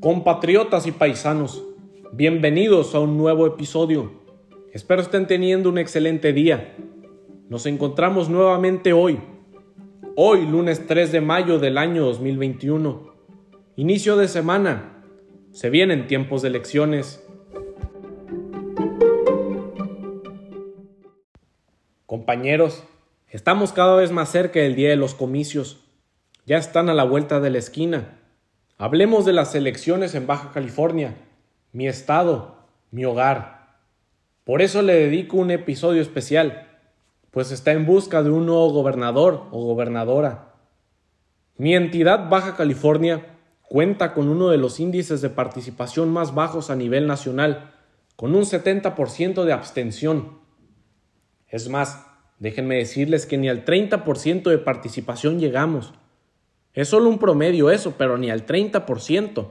Compatriotas y paisanos, bienvenidos a un nuevo episodio. Espero estén teniendo un excelente día. Nos encontramos nuevamente hoy, hoy lunes 3 de mayo del año 2021. Inicio de semana. Se vienen tiempos de elecciones. Compañeros, estamos cada vez más cerca del día de los comicios. Ya están a la vuelta de la esquina. Hablemos de las elecciones en Baja California, mi estado, mi hogar. Por eso le dedico un episodio especial, pues está en busca de un nuevo gobernador o gobernadora. Mi entidad Baja California cuenta con uno de los índices de participación más bajos a nivel nacional, con un 70% de abstención. Es más, déjenme decirles que ni al 30% de participación llegamos. Es solo un promedio eso, pero ni al 30%.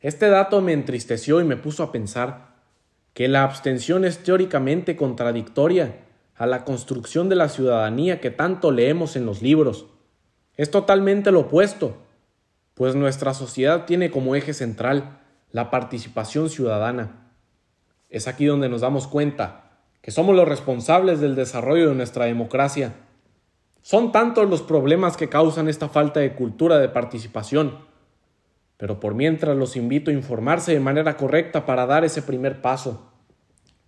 Este dato me entristeció y me puso a pensar que la abstención es teóricamente contradictoria a la construcción de la ciudadanía que tanto leemos en los libros. Es totalmente lo opuesto, pues nuestra sociedad tiene como eje central la participación ciudadana. Es aquí donde nos damos cuenta que somos los responsables del desarrollo de nuestra democracia. Son tantos los problemas que causan esta falta de cultura de participación, pero por mientras los invito a informarse de manera correcta para dar ese primer paso.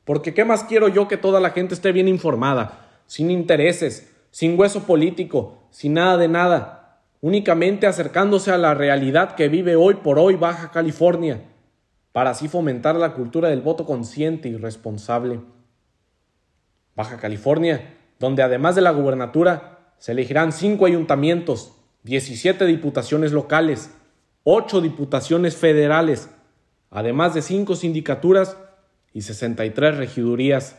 Porque ¿qué más quiero yo que toda la gente esté bien informada, sin intereses, sin hueso político, sin nada de nada, únicamente acercándose a la realidad que vive hoy por hoy Baja California, para así fomentar la cultura del voto consciente y responsable. Baja California, donde además de la gubernatura se elegirán cinco ayuntamientos, 17 diputaciones locales, 8 diputaciones federales, además de cinco sindicaturas y 63 regidurías.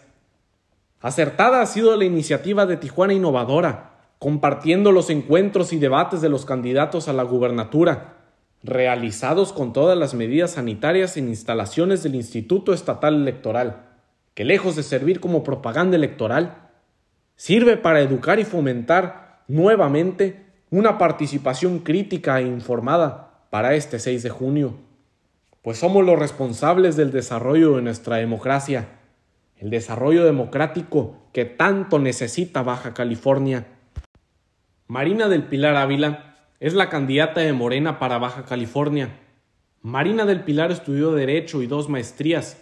Acertada ha sido la iniciativa de Tijuana Innovadora, compartiendo los encuentros y debates de los candidatos a la gubernatura, realizados con todas las medidas sanitarias en instalaciones del Instituto Estatal Electoral que lejos de servir como propaganda electoral, sirve para educar y fomentar nuevamente una participación crítica e informada para este 6 de junio, pues somos los responsables del desarrollo de nuestra democracia, el desarrollo democrático que tanto necesita Baja California. Marina del Pilar Ávila es la candidata de Morena para Baja California. Marina del Pilar estudió Derecho y dos maestrías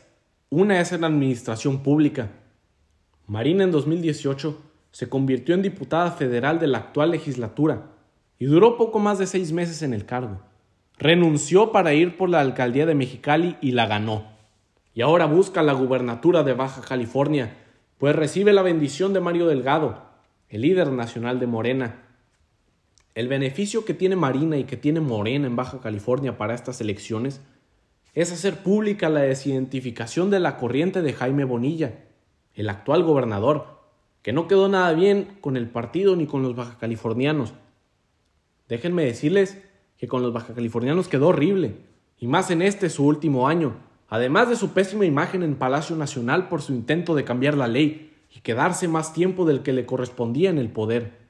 una es en administración pública. Marina en 2018 se convirtió en diputada federal de la actual legislatura y duró poco más de seis meses en el cargo. Renunció para ir por la alcaldía de Mexicali y la ganó. Y ahora busca la gubernatura de Baja California, pues recibe la bendición de Mario Delgado, el líder nacional de Morena. El beneficio que tiene Marina y que tiene Morena en Baja California para estas elecciones es hacer pública la desidentificación de la corriente de Jaime Bonilla, el actual gobernador, que no quedó nada bien con el partido ni con los bajacalifornianos. Déjenme decirles que con los bajacalifornianos quedó horrible, y más en este su último año, además de su pésima imagen en Palacio Nacional por su intento de cambiar la ley y quedarse más tiempo del que le correspondía en el poder.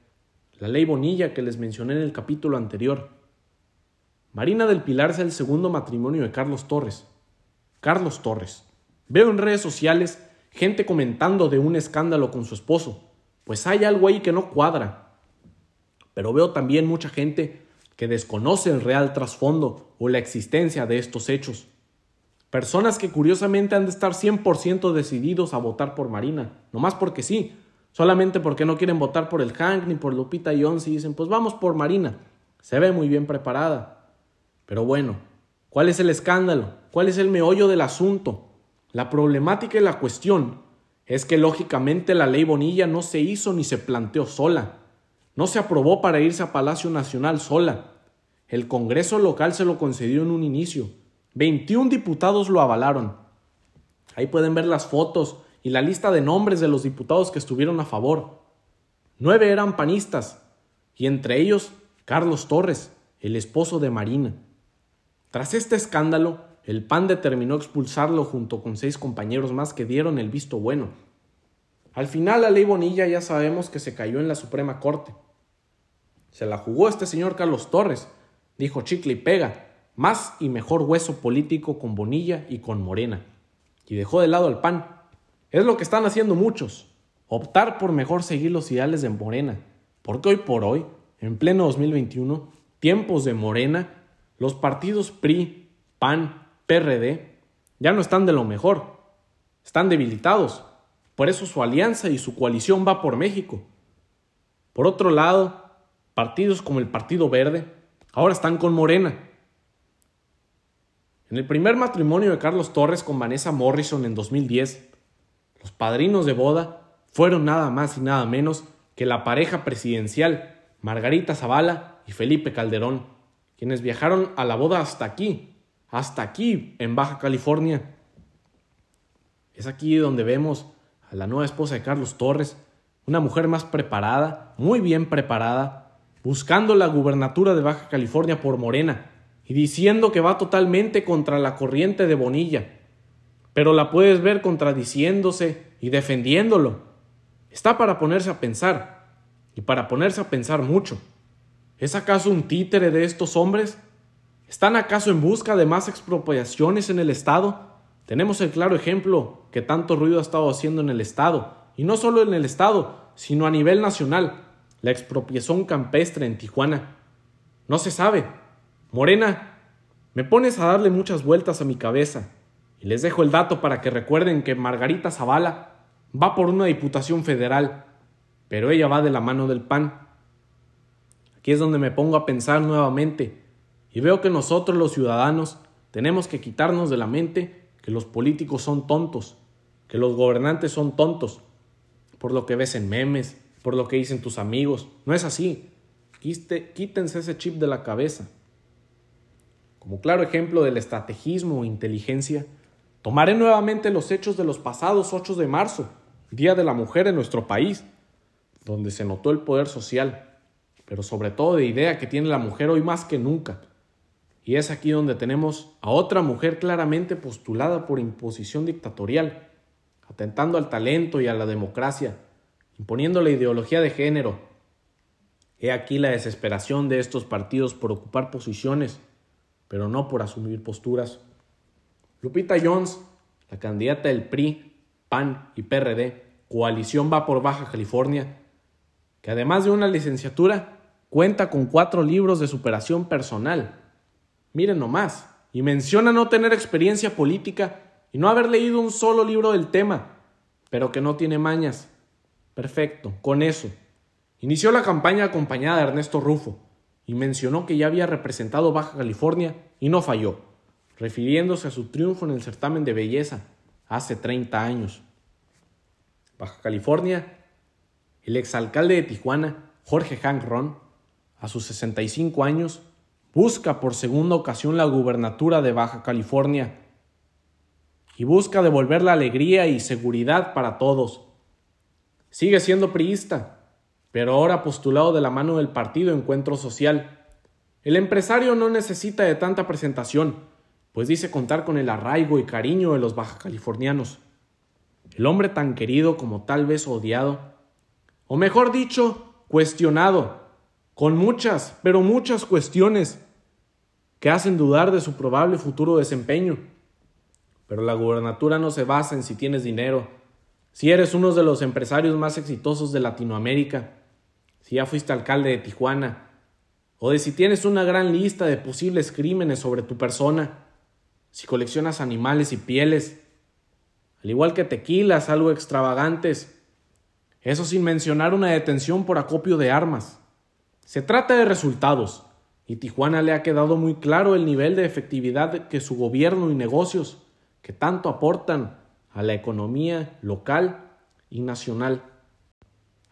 La ley Bonilla que les mencioné en el capítulo anterior. Marina del Pilar es el segundo matrimonio de Carlos Torres. Carlos Torres. Veo en redes sociales gente comentando de un escándalo con su esposo, pues hay algo ahí que no cuadra. Pero veo también mucha gente que desconoce el real trasfondo o la existencia de estos hechos. Personas que curiosamente han de estar 100% decididos a votar por Marina, nomás porque sí, solamente porque no quieren votar por el Hank ni por Lupita Jones y dicen, pues vamos por Marina. Se ve muy bien preparada. Pero bueno, ¿cuál es el escándalo? ¿Cuál es el meollo del asunto? La problemática y la cuestión es que lógicamente la ley Bonilla no se hizo ni se planteó sola. No se aprobó para irse a Palacio Nacional sola. El Congreso local se lo concedió en un inicio. 21 diputados lo avalaron. Ahí pueden ver las fotos y la lista de nombres de los diputados que estuvieron a favor. Nueve eran panistas, y entre ellos Carlos Torres, el esposo de Marina. Tras este escándalo, el PAN determinó expulsarlo junto con seis compañeros más que dieron el visto bueno. Al final la ley Bonilla ya sabemos que se cayó en la Suprema Corte. Se la jugó este señor Carlos Torres, dijo chicle y pega, más y mejor hueso político con Bonilla y con Morena, y dejó de lado al PAN. Es lo que están haciendo muchos, optar por mejor seguir los ideales de Morena, porque hoy por hoy, en pleno 2021, tiempos de Morena, los partidos PRI, PAN, PRD, ya no están de lo mejor, están debilitados. Por eso su alianza y su coalición va por México. Por otro lado, partidos como el Partido Verde ahora están con Morena. En el primer matrimonio de Carlos Torres con Vanessa Morrison en 2010, los padrinos de boda fueron nada más y nada menos que la pareja presidencial Margarita Zavala y Felipe Calderón, quienes viajaron a la boda hasta aquí, hasta aquí, en Baja California. Es aquí donde vemos a la nueva esposa de Carlos Torres, una mujer más preparada, muy bien preparada, buscando la gubernatura de Baja California por Morena y diciendo que va totalmente contra la corriente de Bonilla. Pero la puedes ver contradiciéndose y defendiéndolo. Está para ponerse a pensar, y para ponerse a pensar mucho. ¿Es acaso un títere de estos hombres? ¿Están acaso en busca de más expropiaciones en el Estado? Tenemos el claro ejemplo que tanto ruido ha estado haciendo en el Estado, y no solo en el Estado, sino a nivel nacional, la expropiación campestre en Tijuana. No se sabe. Morena, me pones a darle muchas vueltas a mi cabeza, y les dejo el dato para que recuerden que Margarita Zavala va por una diputación federal, pero ella va de la mano del PAN. Aquí es donde me pongo a pensar nuevamente, y veo que nosotros los ciudadanos tenemos que quitarnos de la mente que los políticos son tontos, que los gobernantes son tontos, por lo que ves en memes, por lo que dicen tus amigos. No es así. Quítense ese chip de la cabeza. Como claro ejemplo del estrategismo o inteligencia, tomaré nuevamente los hechos de los pasados 8 de marzo, Día de la Mujer en nuestro país, donde se notó el poder social, pero sobre todo de idea que tiene la mujer hoy más que nunca. Y es aquí donde tenemos a otra mujer claramente postulada por imposición dictatorial, atentando al talento y a la democracia, imponiendo la ideología de género. He aquí la desesperación de estos partidos por ocupar posiciones, pero no por asumir posturas. Lupita Jones, la candidata del PRI, PAN y PRD, Coalición Va por Baja California, que además de una licenciatura, cuenta con cuatro libros de superación personal. Miren nomás, y menciona no tener experiencia política y no haber leído un solo libro del tema, pero que no tiene mañas. Perfecto, con eso. Inició la campaña acompañada de Ernesto Rufo y mencionó que ya había representado Baja California y no falló, refiriéndose a su triunfo en el certamen de belleza hace 30 años. Baja California, el exalcalde de Tijuana, Jorge Hank Ron, a sus 65 años, busca por segunda ocasión la gubernatura de Baja California y busca devolver la alegría y seguridad para todos. Sigue siendo priista, pero ahora postulado de la mano del partido Encuentro Social. El empresario no necesita de tanta presentación, pues dice contar con el arraigo y cariño de los baja californianos. El hombre tan querido como tal vez odiado, o mejor dicho, cuestionado, con muchas, pero muchas cuestiones que hacen dudar de su probable futuro desempeño. Pero la gubernatura no se basa en si tienes dinero, si eres uno de los empresarios más exitosos de Latinoamérica, si ya fuiste alcalde de Tijuana, o de si tienes una gran lista de posibles crímenes sobre tu persona, si coleccionas animales y pieles, al igual que tequilas algo extravagantes, eso sin mencionar una detención por acopio de armas. Se trata de resultados, y Tijuana le ha quedado muy claro el nivel de efectividad que su gobierno y negocios que tanto aportan a la economía local y nacional.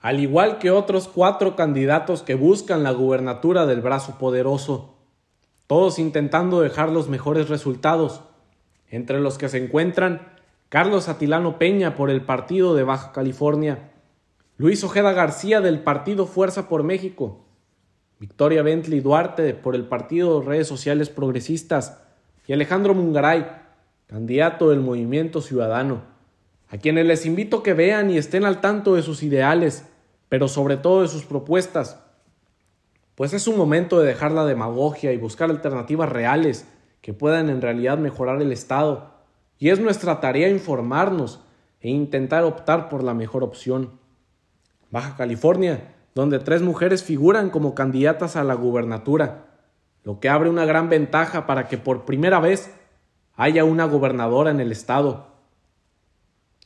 Al igual que otros cuatro candidatos que buscan la gubernatura del brazo poderoso, todos intentando dejar los mejores resultados, entre los que se encuentran Carlos Atilano Peña por el Partido de Baja California, Luis Ojeda García del Partido Fuerza por México, Victoria Bentley Duarte por el Partido Redes Sociales Progresistas y Alejandro Mungaray candidato del Movimiento Ciudadano, a quienes les invito que vean y estén al tanto de sus ideales, pero sobre todo de sus propuestas, pues es un momento de dejar la demagogia y buscar alternativas reales que puedan en realidad mejorar el Estado, y es nuestra tarea informarnos e intentar optar por la mejor opción. Baja California, donde tres mujeres figuran como candidatas a la gubernatura, lo que abre una gran ventaja para que por primera vez haya una gobernadora en el estado.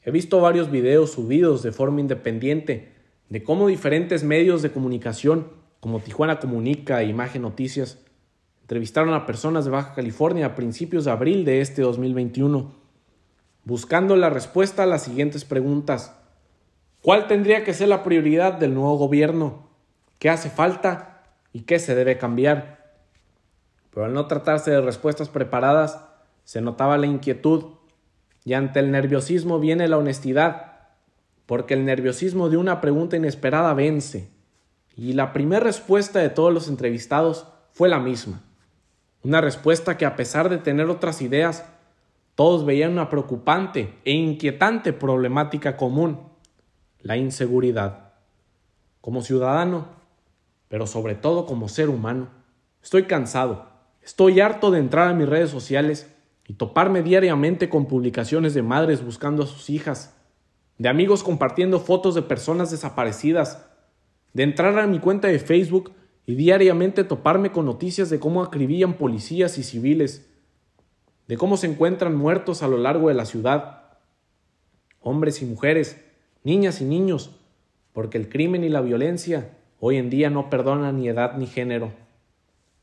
He visto varios videos subidos de forma independiente de cómo diferentes medios de comunicación, como Tijuana Comunica e Imagen Noticias, entrevistaron a personas de Baja California a principios de abril de este 2021, buscando la respuesta a las siguientes preguntas. ¿Cuál tendría que ser la prioridad del nuevo gobierno? ¿Qué hace falta y qué se debe cambiar? Pero al no tratarse de respuestas preparadas, se notaba la inquietud y ante el nerviosismo viene la honestidad, porque el nerviosismo de una pregunta inesperada vence. Y la primera respuesta de todos los entrevistados fue la misma. Una respuesta que a pesar de tener otras ideas, todos veían una preocupante e inquietante problemática común, la inseguridad. Como ciudadano, pero sobre todo como ser humano, estoy cansado, estoy harto de entrar a mis redes sociales y toparme diariamente con publicaciones de madres buscando a sus hijas, de amigos compartiendo fotos de personas desaparecidas, de entrar a mi cuenta de Facebook y diariamente toparme con noticias de cómo acribillan policías y civiles, de cómo se encuentran muertos a lo largo de la ciudad, hombres y mujeres, niñas y niños, porque el crimen y la violencia hoy en día no perdonan ni edad ni género.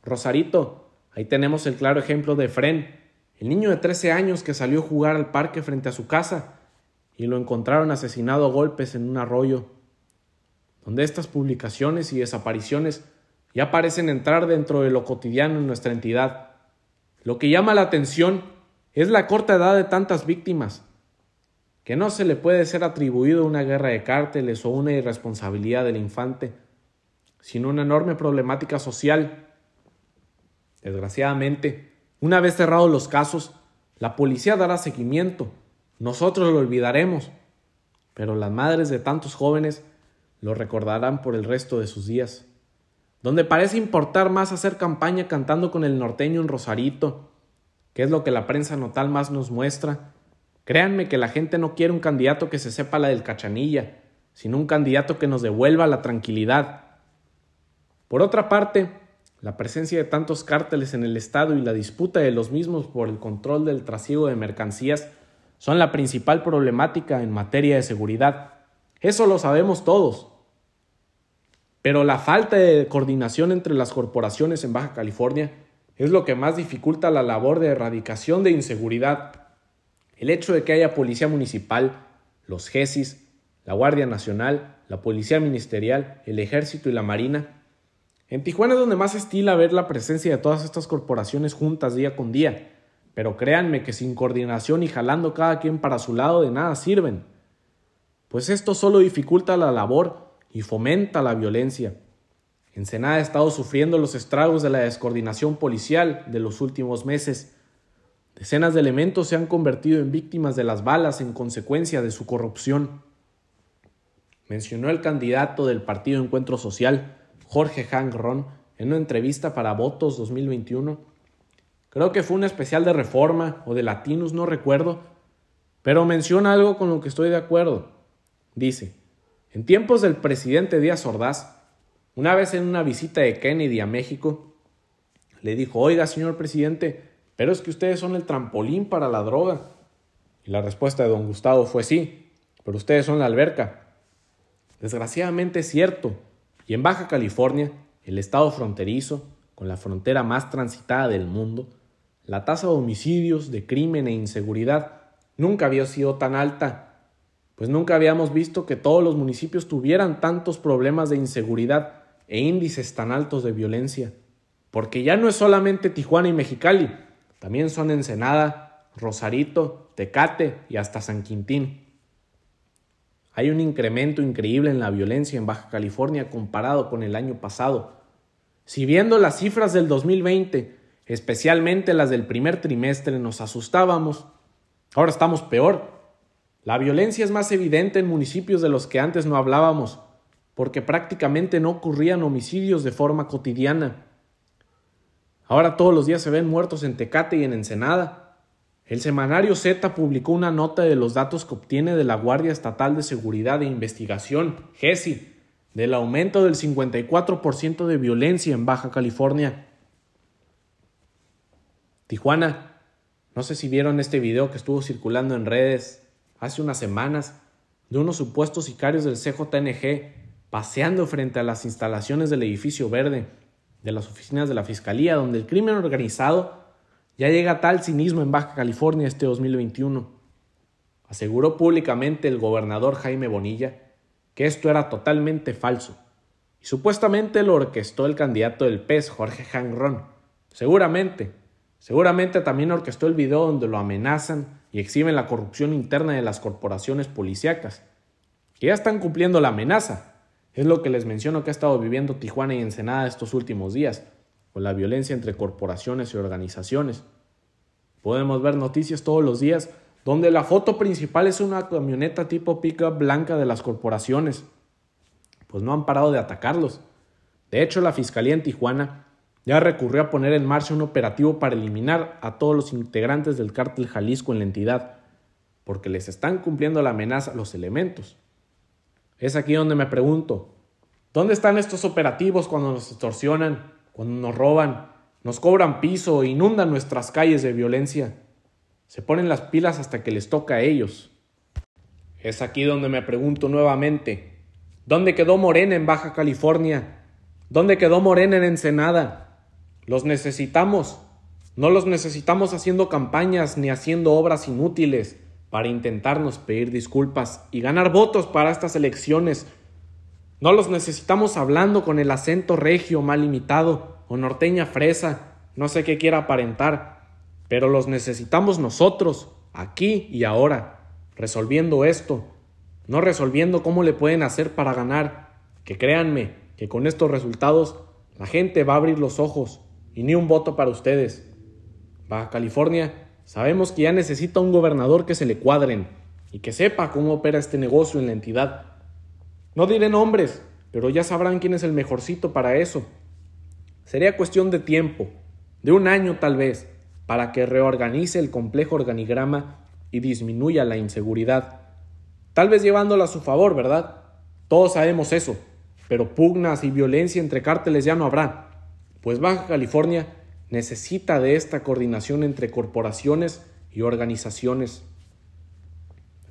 Rosarito, ahí tenemos el claro ejemplo de Fren, el niño de 13 años que salió a jugar al parque frente a su casa y lo encontraron asesinado a golpes en un arroyo, donde estas publicaciones y desapariciones ya parecen entrar dentro de lo cotidiano en nuestra entidad. Lo que llama la atención es la corta edad de tantas víctimas, que no se le puede ser atribuido una guerra de cárteles o una irresponsabilidad del infante, sino una enorme problemática social. Desgraciadamente, una vez cerrados los casos, la policía dará seguimiento, nosotros lo olvidaremos, pero las madres de tantos jóvenes lo recordarán por el resto de sus días. Donde parece importar más hacer campaña cantando con el norteño en Rosarito, que es lo que la prensa notal más nos muestra, créanme que la gente no quiere un candidato que se sepa la del cachanilla, sino un candidato que nos devuelva la tranquilidad. Por otra parte, la presencia de tantos cárteles en el Estado y la disputa de los mismos por el control del trasiego de mercancías son la principal problemática en materia de seguridad. Eso lo sabemos todos. Pero la falta de coordinación entre las corporaciones en Baja California es lo que más dificulta la labor de erradicación de inseguridad. El hecho de que haya policía municipal, los GESIS, la Guardia Nacional, la Policía Ministerial, el Ejército y la Marina en Tijuana es donde más estila ver la presencia de todas estas corporaciones juntas día con día, pero créanme que sin coordinación y jalando cada quien para su lado de nada sirven, pues esto solo dificulta la labor y fomenta la violencia. Ensenada ha estado sufriendo los estragos de la descoordinación policial de los últimos meses. Decenas de elementos se han convertido en víctimas de las balas en consecuencia de su corrupción. Mencionó el candidato del Partido Encuentro Social, Jorge Hank Ron en una entrevista para Votos 2021. Creo que fue un especial de Reforma o de Latinus, no recuerdo, pero menciona algo con lo que estoy de acuerdo. Dice, en tiempos del presidente Díaz Ordaz, una vez en una visita de Kennedy a México, le dijo, oiga, señor presidente, pero es que ustedes son el trampolín para la droga. Y la respuesta de don Gustavo fue sí, pero ustedes son la alberca. Desgraciadamente es cierto, y en Baja California, el estado fronterizo, con la frontera más transitada del mundo, la tasa de homicidios, de crimen e inseguridad nunca había sido tan alta, pues nunca habíamos visto que todos los municipios tuvieran tantos problemas de inseguridad e índices tan altos de violencia, porque ya no es solamente Tijuana y Mexicali, también son Ensenada, Rosarito, Tecate y hasta San Quintín. Hay un incremento increíble en la violencia en Baja California comparado con el año pasado. Si viendo las cifras del 2020, especialmente las del primer trimestre, nos asustábamos, ahora estamos peor. La violencia es más evidente en municipios de los que antes no hablábamos, porque prácticamente no ocurrían homicidios de forma cotidiana. Ahora todos los días se ven muertos en Tecate y en Ensenada. El semanario Z publicó una nota de los datos que obtiene de la Guardia Estatal de Seguridad e Investigación, GESI, del aumento del 54% de violencia en Baja California. Tijuana, no sé si vieron este video que estuvo circulando en redes hace unas semanas de unos supuestos sicarios del CJNG paseando frente a las instalaciones del edificio verde de las oficinas de la Fiscalía, donde el crimen organizado ya llega a tal cinismo en Baja California este 2021. Aseguró públicamente el gobernador Jaime Bonilla que esto era totalmente falso, y supuestamente lo orquestó el candidato del PES, Jorge Hangrón. Seguramente, seguramente también orquestó el video donde lo amenazan y exhiben la corrupción interna de las corporaciones policíacas, que ya están cumpliendo la amenaza, es lo que les menciono que ha estado viviendo Tijuana y Ensenada estos últimos días, con la violencia entre corporaciones y organizaciones. Podemos ver noticias todos los días donde la foto principal es una camioneta tipo pickup blanca de las corporaciones. Pues no han parado de atacarlos. De hecho, la Fiscalía en Tijuana ya recurrió a poner en marcha un operativo para eliminar a todos los integrantes del cártel Jalisco en la entidad, porque les están cumpliendo la amenaza los elementos. Es aquí donde me pregunto, ¿dónde están estos operativos cuando nos extorsionan, cuando nos roban, nos cobran piso inundan nuestras calles de violencia? Se ponen las pilas hasta que les toca a ellos. Es aquí donde me pregunto nuevamente, ¿dónde quedó Morena en Baja California? ¿Dónde quedó Morena en Ensenada? Los necesitamos. No los necesitamos haciendo campañas ni haciendo obras inútiles para intentarnos pedir disculpas y ganar votos para estas elecciones. No los necesitamos hablando con el acento regio mal imitado o norteña fresa, no sé qué quiera aparentar, pero los necesitamos nosotros, aquí y ahora, resolviendo esto, no resolviendo cómo le pueden hacer para ganar, que créanme que con estos resultados la gente va a abrir los ojos y ni un voto para ustedes. Baja California Sabemos que ya necesita un gobernador que se le cuadren y que sepa cómo opera este negocio en la entidad. No diré nombres, pero ya sabrán quién es el mejorcito para eso. Sería cuestión de tiempo, de un año tal vez, para que reorganice el complejo organigrama y disminuya la inseguridad. Tal vez llevándola a su favor, ¿verdad? Todos sabemos eso, pero pugnas y violencia entre cárteles ya no habrá, pues Baja California necesita de esta coordinación entre corporaciones y organizaciones.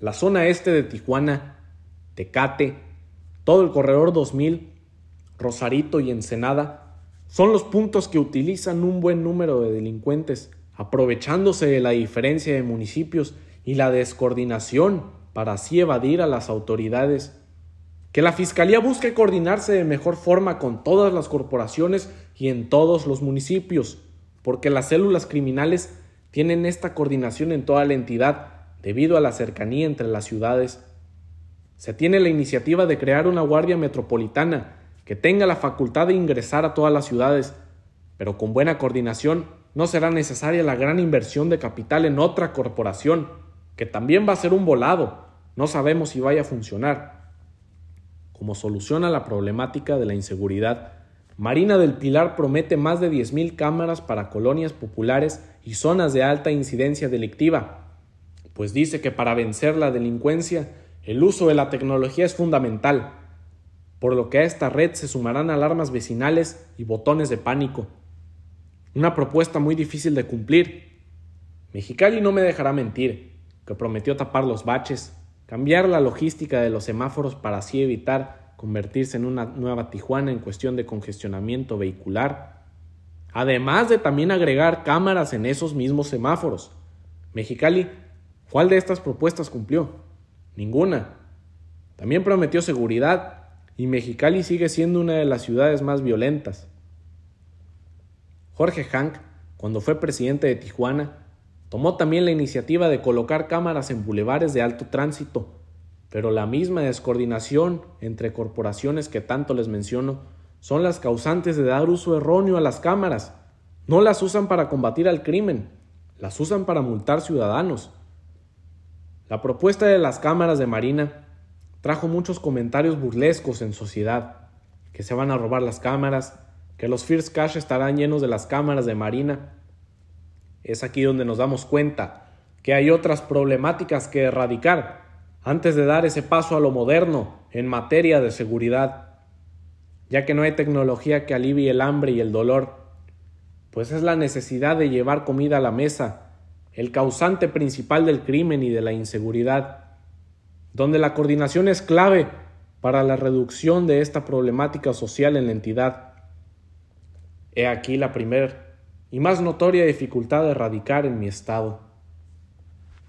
La zona este de Tijuana, Tecate, todo el corredor 2000, Rosarito y Ensenada son los puntos que utilizan un buen número de delincuentes, aprovechándose de la diferencia de municipios y la descoordinación para así evadir a las autoridades. Que la Fiscalía busque coordinarse de mejor forma con todas las corporaciones y en todos los municipios, porque las células criminales tienen esta coordinación en toda la entidad debido a la cercanía entre las ciudades. Se tiene la iniciativa de crear una guardia metropolitana que tenga la facultad de ingresar a todas las ciudades, pero con buena coordinación no será necesaria la gran inversión de capital en otra corporación, que también va a ser un volado, no sabemos si vaya a funcionar. Como solución a la problemática de la inseguridad, Marina del Pilar promete más de 10.000 cámaras para colonias populares y zonas de alta incidencia delictiva, pues dice que para vencer la delincuencia el uso de la tecnología es fundamental, por lo que a esta red se sumarán alarmas vecinales y botones de pánico. Una propuesta muy difícil de cumplir. Mexicali no me dejará mentir, que prometió tapar los baches, cambiar la logística de los semáforos para así evitar convertirse en una nueva Tijuana en cuestión de congestionamiento vehicular, además de también agregar cámaras en esos mismos semáforos. Mexicali, ¿cuál de estas propuestas cumplió? Ninguna. También prometió seguridad y Mexicali sigue siendo una de las ciudades más violentas. Jorge Hank, cuando fue presidente de Tijuana, tomó también la iniciativa de colocar cámaras en bulevares de alto tránsito pero la misma descoordinación entre corporaciones que tanto les menciono son las causantes de dar uso erróneo a las cámaras. No las usan para combatir al crimen, las usan para multar ciudadanos. La propuesta de las cámaras de Marina trajo muchos comentarios burlescos en sociedad, que se van a robar las cámaras, que los First Cash estarán llenos de las cámaras de Marina. Es aquí donde nos damos cuenta que hay otras problemáticas que erradicar antes de dar ese paso a lo moderno en materia de seguridad, ya que no hay tecnología que alivie el hambre y el dolor, pues es la necesidad de llevar comida a la mesa, el causante principal del crimen y de la inseguridad, donde la coordinación es clave para la reducción de esta problemática social en la entidad. He aquí la primera y más notoria dificultad de erradicar en mi estado.